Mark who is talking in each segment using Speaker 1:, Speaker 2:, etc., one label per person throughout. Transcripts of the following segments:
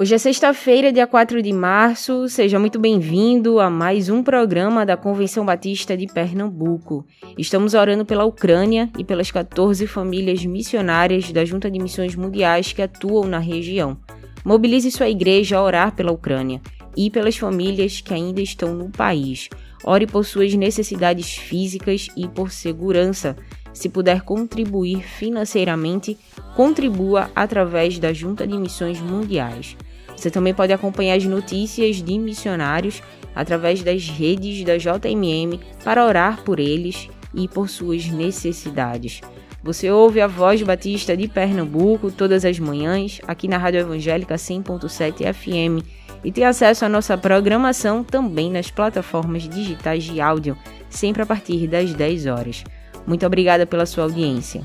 Speaker 1: Hoje é sexta-feira, dia 4 de março. Seja muito bem-vindo a mais um programa da Convenção Batista de Pernambuco. Estamos orando pela Ucrânia e pelas 14 famílias missionárias da Junta de Missões Mundiais que atuam na região. Mobilize sua igreja a orar pela Ucrânia e pelas famílias que ainda estão no país. Ore por suas necessidades físicas e por segurança. Se puder contribuir financeiramente, contribua através da Junta de Missões Mundiais. Você também pode acompanhar as notícias de missionários através das redes da JMM para orar por eles e por suas necessidades. Você ouve a Voz Batista de Pernambuco todas as manhãs aqui na Rádio Evangélica 100.7 FM e tem acesso à nossa programação também nas plataformas digitais de áudio, sempre a partir das 10 horas. Muito obrigada pela sua audiência.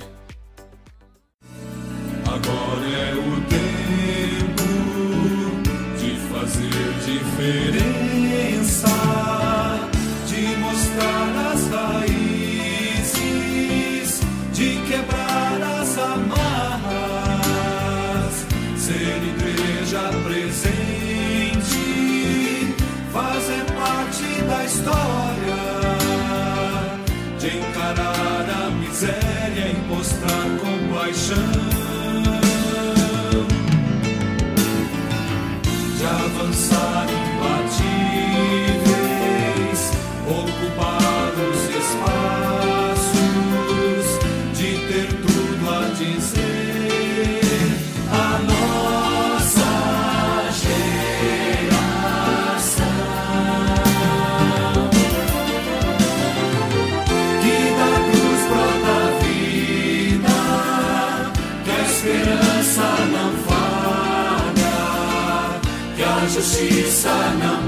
Speaker 2: 산과 지 주시 사나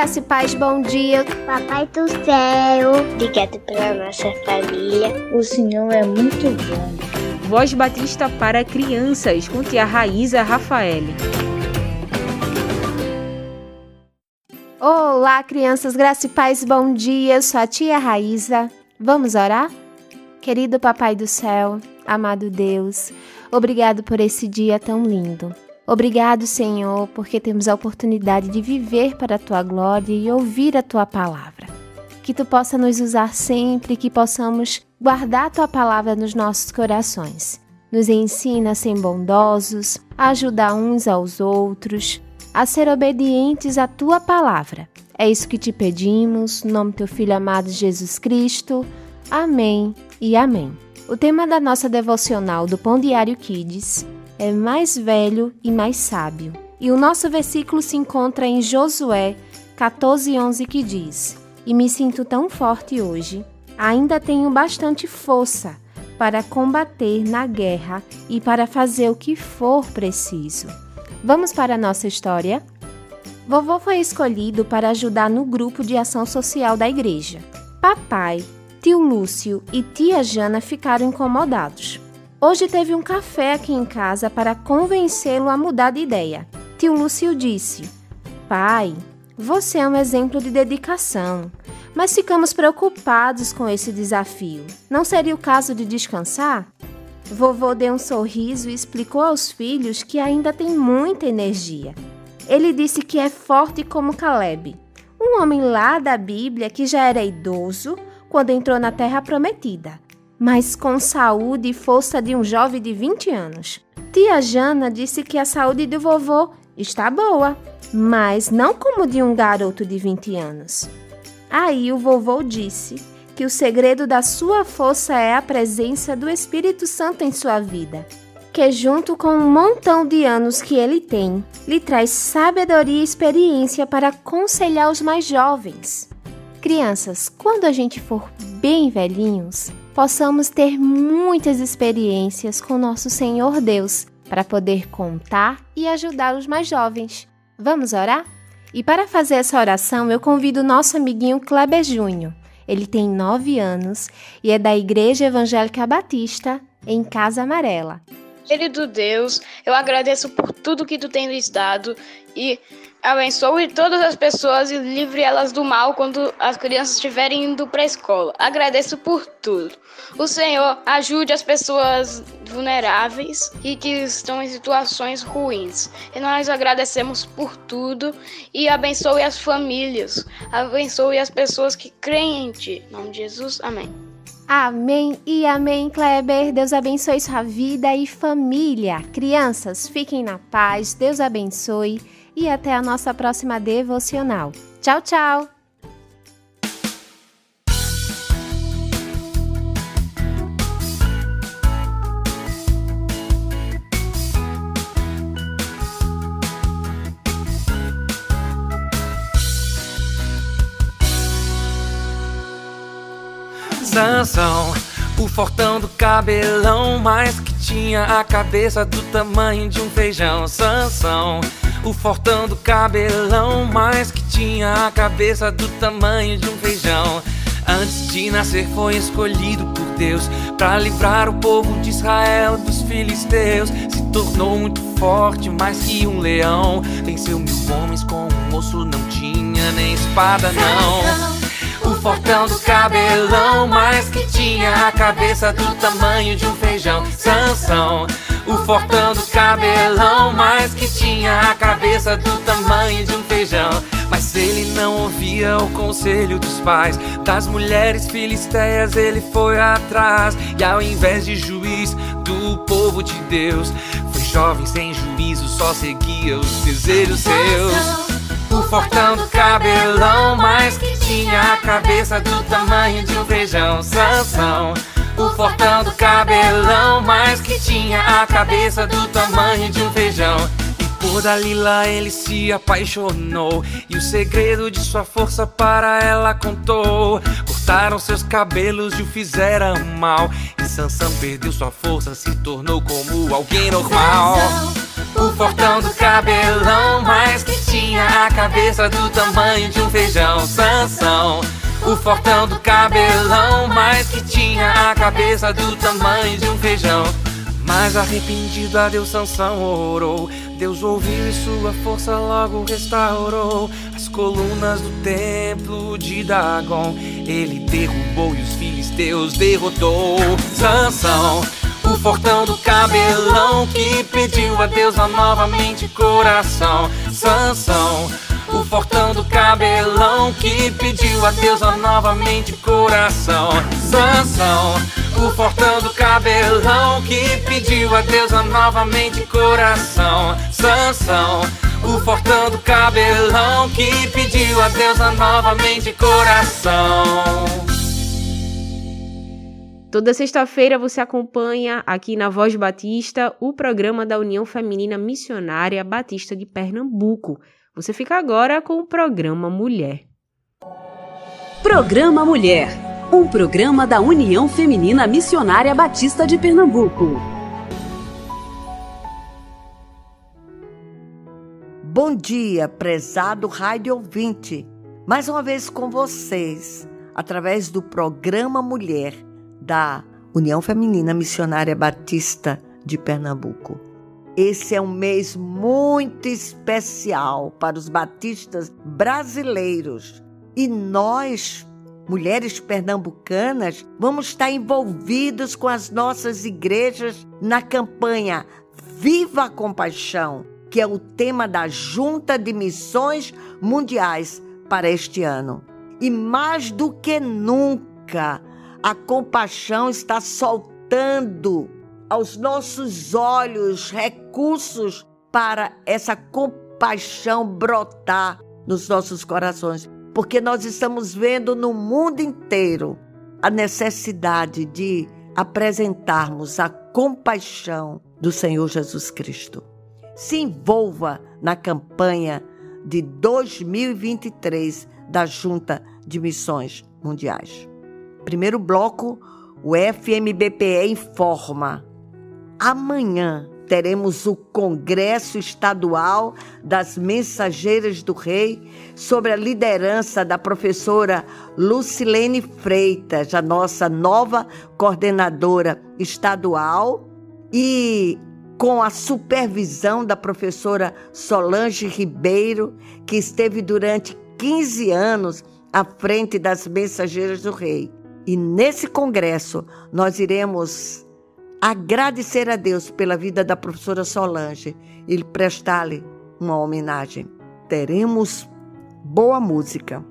Speaker 2: Graça e paz, bom dia.
Speaker 3: Papai do céu, obrigado pela nossa família.
Speaker 4: O Senhor é muito bom.
Speaker 1: Voz Batista para crianças, com tia Raíza Rafael.
Speaker 2: Olá, crianças, graça e paz, bom dia. Eu sou a tia Raíza. Vamos orar? Querido Papai do céu, amado Deus, obrigado por esse dia tão lindo. Obrigado, Senhor, porque temos a oportunidade de viver para a tua glória e ouvir a tua palavra. Que tu possa nos usar sempre, que possamos guardar a tua palavra nos nossos corações. Nos ensina a ser bondosos, a ajudar uns aos outros, a ser obedientes à tua palavra. É isso que te pedimos, no nome do teu filho amado Jesus Cristo. Amém e amém. O tema da nossa devocional do Pão Diário Kids é mais velho e mais sábio. E o nosso versículo se encontra em Josué 14:11 que diz: "E me sinto tão forte hoje, ainda tenho bastante força para combater na guerra e para fazer o que for preciso." Vamos para a nossa história? Vovô foi escolhido para ajudar no grupo de ação social da igreja. Papai, tio Lúcio e tia Jana ficaram incomodados Hoje teve um café aqui em casa para convencê-lo a mudar de ideia. Tio Lúcio disse: Pai, você é um exemplo de dedicação, mas ficamos preocupados com esse desafio. Não seria o caso de descansar? Vovô deu um sorriso e explicou aos filhos que ainda tem muita energia. Ele disse que é forte como Caleb, um homem lá da Bíblia que já era idoso quando entrou na Terra Prometida mas com saúde e força de um jovem de 20 anos. Tia Jana disse que a saúde do vovô está boa, mas não como de um garoto de 20 anos. Aí o vovô disse que o segredo da sua força é a presença do Espírito Santo em sua vida. que, junto com um montão de anos que ele tem, lhe traz sabedoria e experiência para aconselhar os mais jovens. Crianças, quando a gente for bem velhinhos, possamos ter muitas experiências com nosso Senhor Deus para poder contar e ajudar os mais jovens. Vamos orar? E para fazer essa oração, eu convido o nosso amiguinho Kleber Júnior. Ele tem nove anos e é da Igreja Evangélica Batista, em Casa Amarela.
Speaker 5: Querido Deus, eu agradeço por tudo que tu tem lhes dado e abençoe todas as pessoas e livre elas do mal quando as crianças estiverem indo para a escola. Agradeço por tudo. O Senhor ajude as pessoas vulneráveis e que estão em situações ruins. E nós agradecemos por tudo e abençoe as famílias, abençoe as pessoas que creem em Ti. Em nome de Jesus, amém.
Speaker 2: Amém e amém, Kleber. Deus abençoe sua vida e família. Crianças, fiquem na paz, Deus abençoe e até a nossa próxima devocional. Tchau, tchau!
Speaker 6: Sansão, o fortão do cabelão, mas que tinha a cabeça do tamanho de um feijão. Sansão, o fortão do cabelão, mas que tinha a cabeça do tamanho de um feijão. Antes de nascer foi escolhido por Deus para livrar o povo de Israel dos filisteus. Se tornou muito forte, mais que um leão. Venceu mil homens com um osso, não tinha nem espada não o fortão do cabelão, mas que tinha a cabeça do tamanho de um feijão. Sansão, o fortão do cabelão, mas que tinha a cabeça do tamanho de um feijão. Mas ele não ouvia o conselho dos pais, das mulheres filisteias ele foi atrás. E ao invés de juiz do povo de Deus, foi jovem sem juízo, só seguia os desejos seus. O fortão do cabelão, mas que tinha a cabeça do tamanho de um feijão. Sansão. O fortão do cabelão, mas que tinha a cabeça do tamanho de um feijão. E por Dalila ele se apaixonou. E o segredo de sua força para ela contou. Cortaram seus cabelos e o fizeram mal. E Sansão perdeu sua força, se tornou como alguém normal. O fortão do cabelão, mas que tinha a cabeça do tamanho de um feijão. Sansão. O fortão do cabelão, mas que tinha a cabeça do tamanho de um feijão. Mas arrependido a Deus Sansão orou. Deus ouviu e sua força logo restaurou. As colunas do templo de Dagon, ele derrubou e os filisteus derrotou. Sansão o fortão do cabelão que pediu a deusa novamente coração. Sansão. O fortão do cabelão que pediu a deusa novamente coração. Sansão. O fortão do cabelão que pediu a deusa novamente coração. Sansão. O fortão do cabelão que pediu a deusa novamente coração.
Speaker 1: Toda sexta-feira você acompanha aqui na Voz Batista o programa da União Feminina Missionária Batista de Pernambuco. Você fica agora com o programa Mulher.
Speaker 7: Programa Mulher, um programa da União Feminina Missionária Batista de Pernambuco.
Speaker 8: Bom dia, prezado rádio ouvinte. Mais uma vez com vocês, através do programa Mulher da União Feminina Missionária Batista de Pernambuco. Esse é um mês muito especial para os batistas brasileiros e nós, mulheres pernambucanas, vamos estar envolvidos com as nossas igrejas na campanha Viva a Compaixão, que é o tema da Junta de Missões Mundiais para este ano. E mais do que nunca, a compaixão está soltando aos nossos olhos recursos para essa compaixão brotar nos nossos corações, porque nós estamos vendo no mundo inteiro a necessidade de apresentarmos a compaixão do Senhor Jesus Cristo. Se envolva na campanha de 2023 da Junta de Missões Mundiais. Primeiro bloco, o FMBPE informa. Amanhã teremos o Congresso Estadual das Mensageiras do Rei, sob a liderança da professora Lucilene Freitas, a nossa nova coordenadora estadual, e com a supervisão da professora Solange Ribeiro, que esteve durante 15 anos à frente das Mensageiras do Rei. E nesse congresso nós iremos agradecer a Deus pela vida da professora Solange e prestar-lhe uma homenagem. Teremos boa música,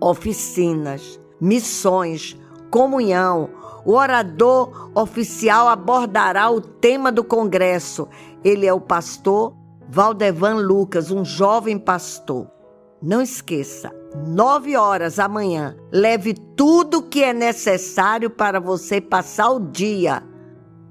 Speaker 8: oficinas, missões, comunhão. O orador oficial abordará o tema do congresso. Ele é o pastor Valdevan Lucas, um jovem pastor. Não esqueça, nove horas amanhã, leve tudo que é necessário para você passar o dia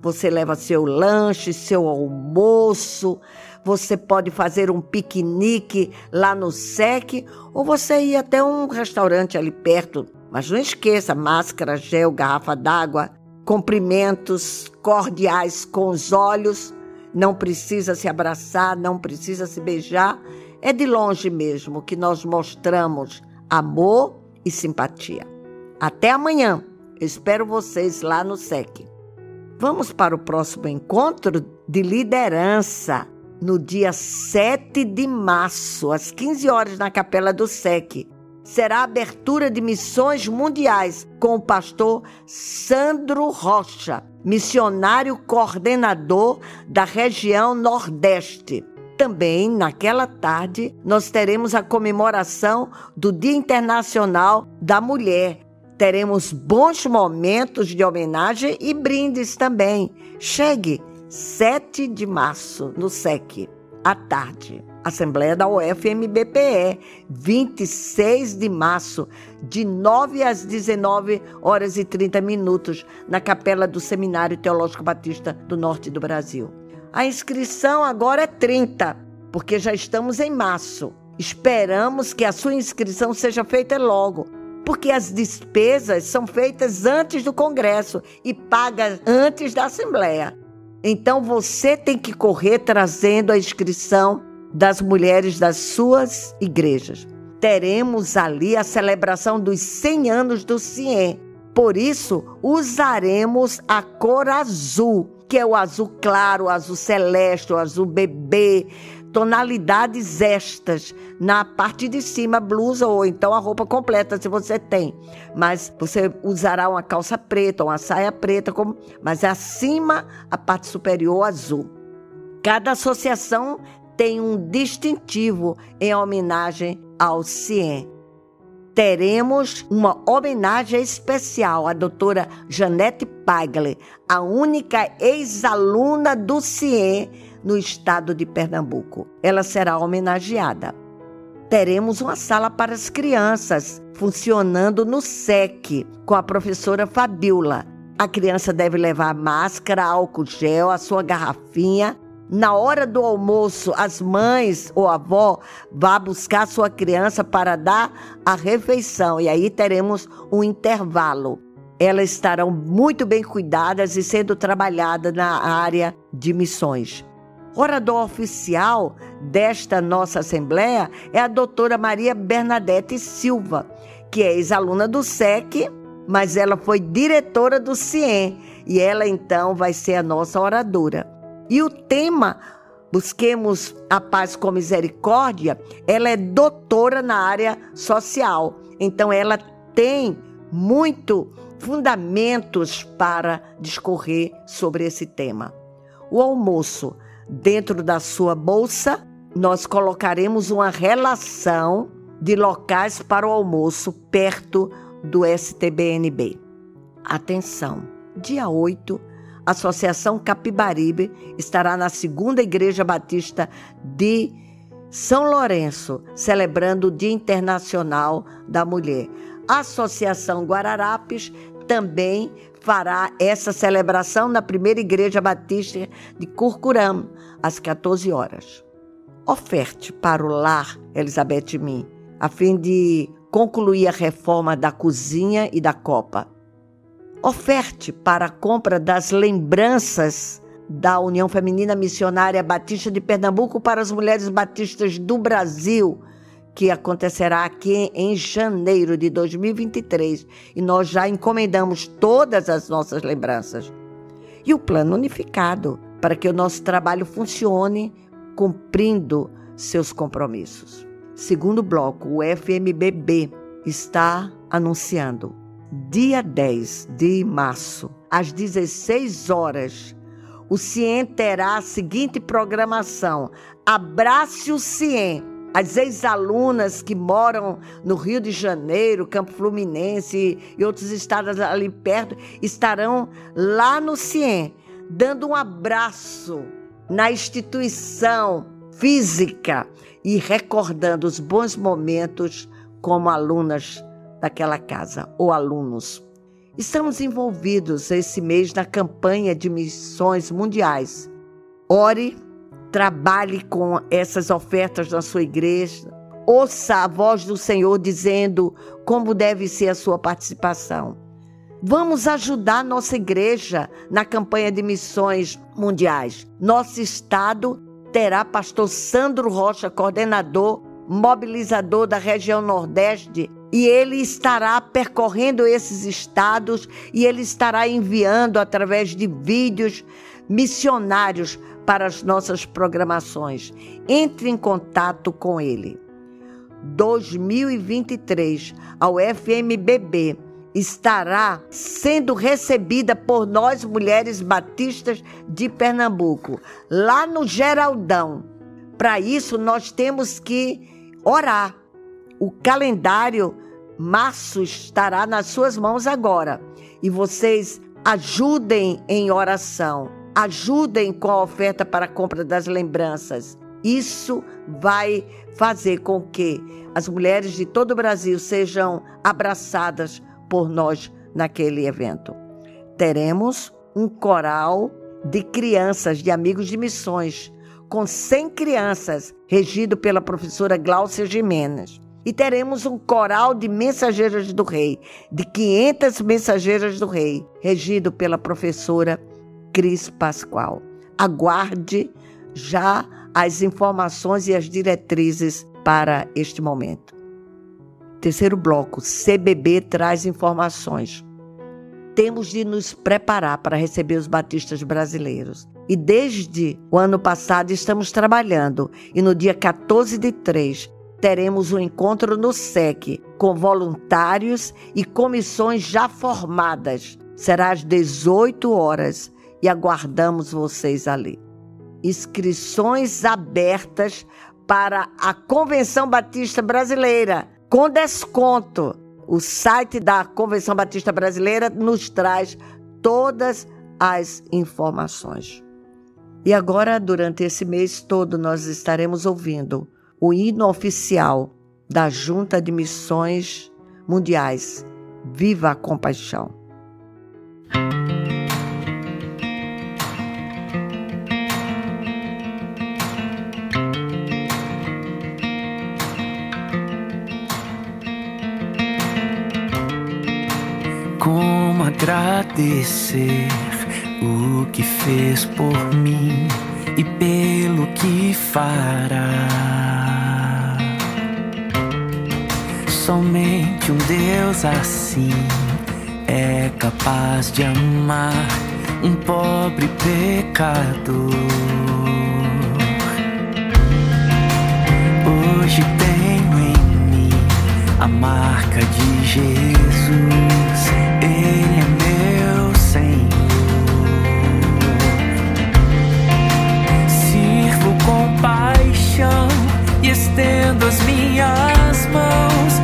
Speaker 8: você leva seu lanche, seu almoço, você pode fazer um piquenique lá no SEC ou você ir até um restaurante ali perto. Mas não esqueça: máscara, gel, garrafa d'água, cumprimentos cordiais com os olhos. Não precisa se abraçar, não precisa se beijar. É de longe mesmo que nós mostramos amor e simpatia. Até amanhã. Espero vocês lá no SEC. Vamos para o próximo encontro de liderança, no dia 7 de março, às 15 horas, na Capela do SEC. Será a abertura de missões mundiais com o pastor Sandro Rocha, missionário coordenador da região Nordeste. Também, naquela tarde, nós teremos a comemoração do Dia Internacional da Mulher, Teremos bons momentos de homenagem e brindes também. Chegue 7 de março no SEC, à tarde. Assembleia da UFMBPE, 26 de março, de 9 às 19 horas e 30 minutos, na capela do Seminário Teológico Batista do Norte do Brasil. A inscrição agora é 30, porque já estamos em março. Esperamos que a sua inscrição seja feita logo, porque as despesas são feitas antes do Congresso e pagas antes da Assembleia. Então você tem que correr trazendo a inscrição das mulheres das suas igrejas. Teremos ali a celebração dos 100 anos do CIEM. Por isso, usaremos a cor azul, que é o azul claro, o azul celeste, o azul bebê, tonalidades estas na parte de cima, blusa ou então a roupa completa, se você tem. Mas você usará uma calça preta, uma saia preta, como, mas acima a parte superior azul. Cada associação tem um distintivo em homenagem ao CIEM. Teremos uma homenagem especial à doutora Janete Pagler, a única ex-aluna do CIEM no estado de Pernambuco. Ela será homenageada. Teremos uma sala para as crianças, funcionando no SEC, com a professora Fabiola. A criança deve levar máscara, álcool gel, a sua garrafinha. Na hora do almoço, as mães ou a avó vá buscar sua criança para dar a refeição e aí teremos um intervalo. Elas estarão muito bem cuidadas e sendo trabalhadas na área de missões. Orador oficial desta nossa Assembleia é a doutora Maria Bernadette Silva, que é ex-aluna do SEC, mas ela foi diretora do CIEM e ela então vai ser a nossa oradora. E o tema Busquemos a Paz com Misericórdia, ela é doutora na área social, então ela tem muito fundamentos para discorrer sobre esse tema. O almoço Dentro da sua bolsa, nós colocaremos uma relação de locais para o almoço perto do STBNB. Atenção! Dia 8, a Associação Capibaribe estará na Segunda Igreja Batista de São Lourenço, celebrando o Dia Internacional da Mulher. A Associação Guararapes também fará essa celebração na primeira igreja batista de Curcuram, às 14 horas. Oferte para o lar Elizabeth Min, a fim de concluir a reforma da cozinha e da copa. Oferte para a compra das lembranças da União Feminina Missionária Batista de Pernambuco para as mulheres batistas do Brasil, que acontecerá aqui em janeiro de 2023. E nós já encomendamos todas as nossas lembranças. E o plano unificado, para que o nosso trabalho funcione cumprindo seus compromissos. Segundo bloco, o FMBB está anunciando dia 10 de março, às 16 horas, o CIEM terá a seguinte programação: Abrace o CIEM. As ex-alunas que moram no Rio de Janeiro, Campo Fluminense e outros estados ali perto estarão lá no CIEM, dando um abraço na instituição física e recordando os bons momentos como alunas daquela casa ou alunos. Estamos envolvidos esse mês na campanha de missões mundiais. Ore, trabalhe com essas ofertas na sua igreja. Ouça a voz do Senhor dizendo como deve ser a sua participação. Vamos ajudar nossa igreja na campanha de missões mundiais. Nosso estado terá pastor Sandro Rocha, coordenador, mobilizador da região Nordeste, e ele estará percorrendo esses estados e ele estará enviando através de vídeos missionários para as nossas programações. Entre em contato com ele. 2023, a UFMBB estará sendo recebida por nós mulheres batistas de Pernambuco, lá no Geraldão. Para isso nós temos que orar. O calendário Março estará nas suas mãos agora. E vocês ajudem em oração, ajudem com a oferta para a compra das lembranças. Isso vai fazer com que as mulheres de todo o Brasil sejam abraçadas por nós naquele evento. Teremos um coral de crianças, de amigos de missões, com 100 crianças, regido pela professora Gláucia Jimenez. E teremos um coral de mensageiras do rei, de 500 mensageiras do rei, regido pela professora Cris Pascoal. Aguarde já as informações e as diretrizes para este momento. Terceiro bloco, CBB traz informações. Temos de nos preparar para receber os batistas brasileiros. E desde o ano passado estamos trabalhando. E no dia 14 de 3 teremos um encontro no SEC com voluntários e comissões já formadas. Será às 18 horas e aguardamos vocês ali. Inscrições abertas para a Convenção Batista Brasileira, com desconto. O site da Convenção Batista Brasileira nos traz todas as informações. E agora, durante esse mês todo, nós estaremos ouvindo o hino oficial da Junta de Missões Mundiais. Viva a compaixão!
Speaker 9: Agradecer o que fez por mim e pelo que fará. Somente um Deus assim é capaz de amar um pobre pecador. Hoje tenho em mim a marca de Jesus. Paixão e estendo as minhas mãos,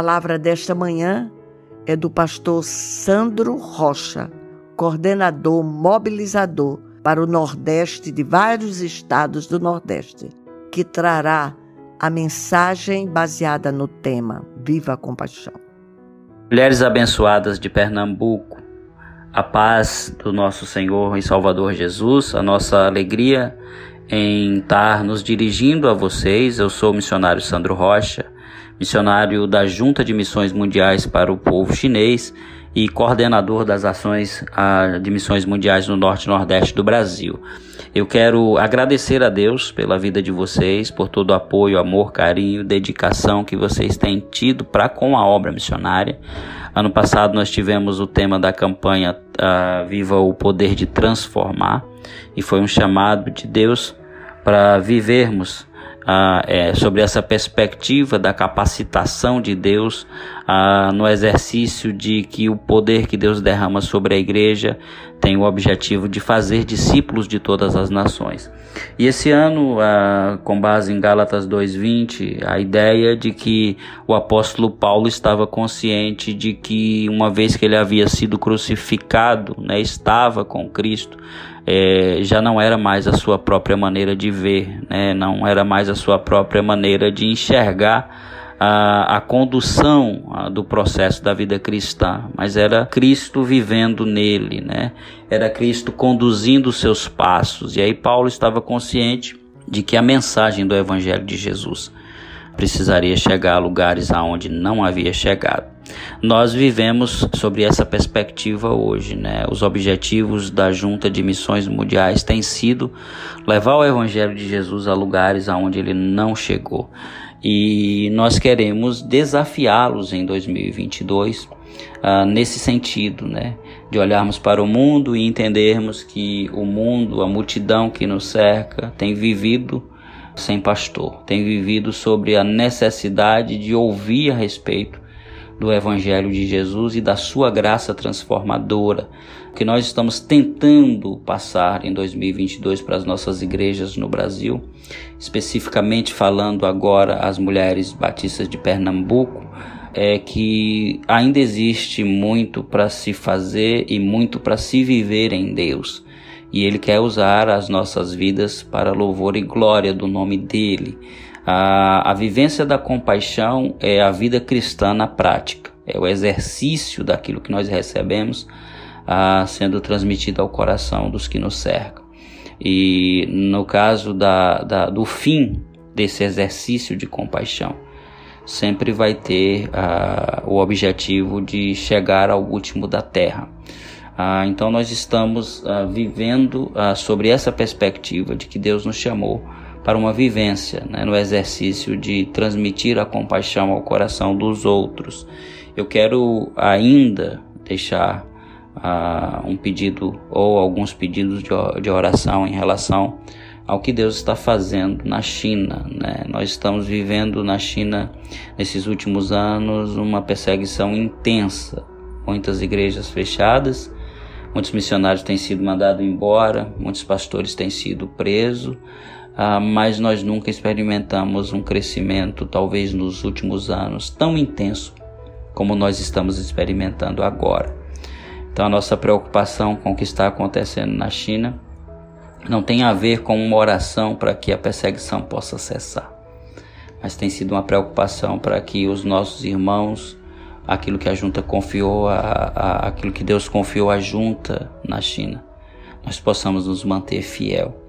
Speaker 8: palavra desta manhã é do pastor Sandro Rocha, coordenador mobilizador para o Nordeste de vários estados do Nordeste, que trará a mensagem baseada no tema Viva a Compaixão.
Speaker 10: Mulheres abençoadas de Pernambuco, a paz do nosso Senhor e Salvador Jesus, a nossa alegria em estar nos dirigindo a vocês. Eu sou o missionário Sandro Rocha, missionário da Junta de Missões Mundiais para o Povo Chinês e coordenador das ações ah, de missões mundiais no Norte e Nordeste do Brasil. Eu quero agradecer a Deus pela vida de vocês, por todo o apoio, amor, carinho, dedicação que vocês têm tido para com a obra missionária. Ano passado nós tivemos o tema da campanha ah, Viva o Poder de Transformar e foi um chamado de Deus para vivermos ah, é, sobre essa perspectiva da capacitação de Deus ah, no exercício de que o poder que Deus derrama sobre a igreja tem o objetivo de fazer discípulos de todas as nações. E esse ano, ah, com base em Gálatas 2:20, a ideia de que o apóstolo Paulo estava consciente de que uma vez que ele havia sido crucificado, né, estava com Cristo, é, já não era mais a sua própria maneira de ver, né? não era mais a sua própria maneira de enxergar a, a condução a, do processo da vida cristã, mas era Cristo vivendo nele, né? era Cristo conduzindo os seus passos. E aí Paulo estava consciente de que a mensagem do Evangelho de Jesus precisaria chegar a lugares aonde não havia chegado. Nós vivemos sobre essa perspectiva hoje, né? Os objetivos da Junta de Missões Mundiais têm sido levar o Evangelho de Jesus a lugares aonde ele não chegou. E nós queremos desafiá-los em 2022 uh, nesse sentido, né? De olharmos para o mundo e entendermos que o mundo, a multidão que nos cerca, tem vivido sem pastor, tem vivido sobre a necessidade de ouvir a respeito do Evangelho de Jesus e da sua graça transformadora, que nós estamos tentando passar em 2022 para as nossas igrejas no Brasil, especificamente falando agora às mulheres batistas de Pernambuco, é que ainda existe muito para se fazer e muito para se viver em Deus. E Ele quer usar as nossas vidas para louvor e glória do nome dEle. A, a vivência da compaixão é a vida cristã na prática, é o exercício daquilo que nós recebemos a, sendo transmitido ao coração dos que nos cercam. E no caso da, da, do fim desse exercício de compaixão, sempre vai ter o objetivo de chegar ao último da terra. Então nós estamos vivendo sobre essa perspectiva de que Deus nos chamou para uma vivência né, no exercício de transmitir a compaixão ao coração dos outros. Eu quero ainda deixar uh, um pedido ou alguns pedidos de, de oração em relação ao que Deus está fazendo na China. Né? Nós estamos vivendo na China, nesses últimos anos, uma perseguição intensa. Muitas igrejas fechadas, muitos missionários têm sido mandados embora, muitos pastores têm sido presos, ah, mas nós nunca experimentamos um crescimento, talvez nos últimos anos, tão intenso como nós estamos experimentando agora. Então, a nossa preocupação com o que está acontecendo na China não tem a ver com uma oração para que a perseguição possa cessar, mas tem sido uma preocupação para que os nossos irmãos, aquilo que a junta confiou, a, a, aquilo que Deus confiou à junta na China, nós possamos nos manter fiel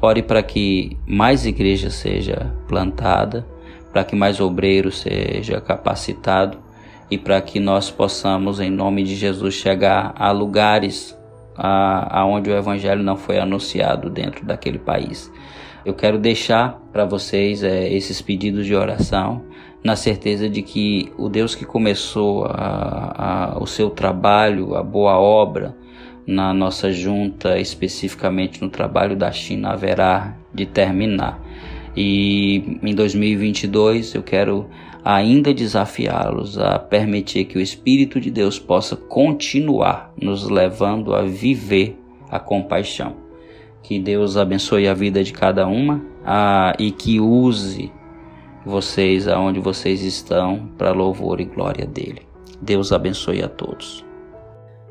Speaker 10: Ore para que mais igreja seja plantada, para que mais obreiro seja capacitado e para que nós possamos, em nome de Jesus, chegar a lugares aonde o Evangelho não foi anunciado dentro daquele país. Eu quero deixar para vocês é, esses pedidos de oração, na certeza de que o Deus que começou a, a, o seu trabalho, a boa obra, na nossa junta, especificamente no trabalho da China, haverá de terminar. E em 2022 eu quero ainda desafiá-los a permitir que o Espírito de Deus possa continuar nos levando a viver a compaixão. Que Deus abençoe a vida de cada uma a, e que use vocês aonde vocês estão para louvor e glória dele. Deus abençoe a todos.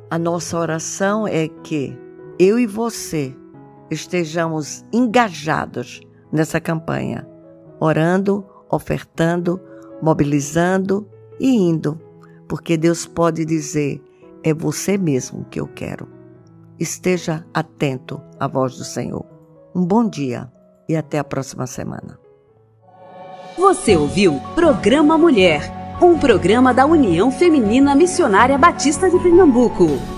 Speaker 8: A nossa oração é que eu e você estejamos engajados nessa campanha, orando, ofertando, mobilizando e indo, porque Deus pode dizer: é você mesmo que eu quero. Esteja atento à voz do Senhor. Um bom dia e até a próxima semana.
Speaker 7: Você ouviu Programa Mulher um programa da União Feminina Missionária Batista de Pernambuco.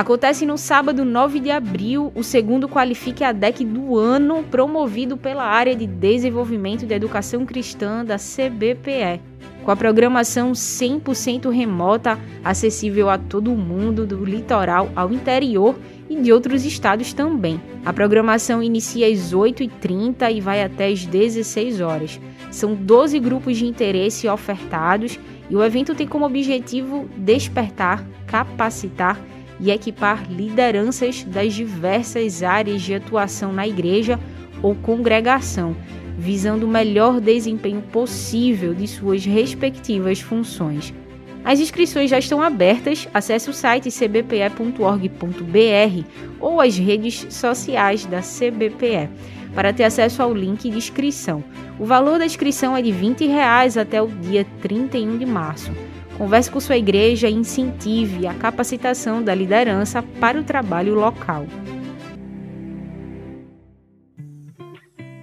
Speaker 1: Acontece no sábado 9 de abril o segundo Qualifique a DEC do ano, promovido pela área de desenvolvimento da educação cristã da CBPE. Com a programação 100% remota, acessível a todo mundo, do litoral ao interior e de outros estados também. A programação inicia às 8h30 e vai até às 16 horas. São 12 grupos de interesse ofertados e o evento tem como objetivo despertar, capacitar e equipar lideranças das diversas áreas de atuação na igreja ou congregação, visando o melhor desempenho possível de suas respectivas funções. As inscrições já estão abertas. Acesse o site cbpe.org.br ou as redes sociais da CBPE para ter acesso ao link de inscrição. O valor da inscrição é de 20 reais até o dia 31 de março. Converse com sua igreja e incentive a capacitação da liderança para o trabalho local.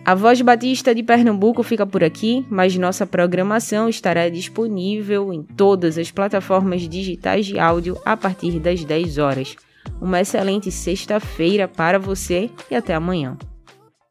Speaker 1: A Voz Batista de Pernambuco fica por aqui, mas nossa programação estará disponível em todas as plataformas digitais de áudio a partir das 10 horas. Uma excelente sexta-feira para você e até amanhã.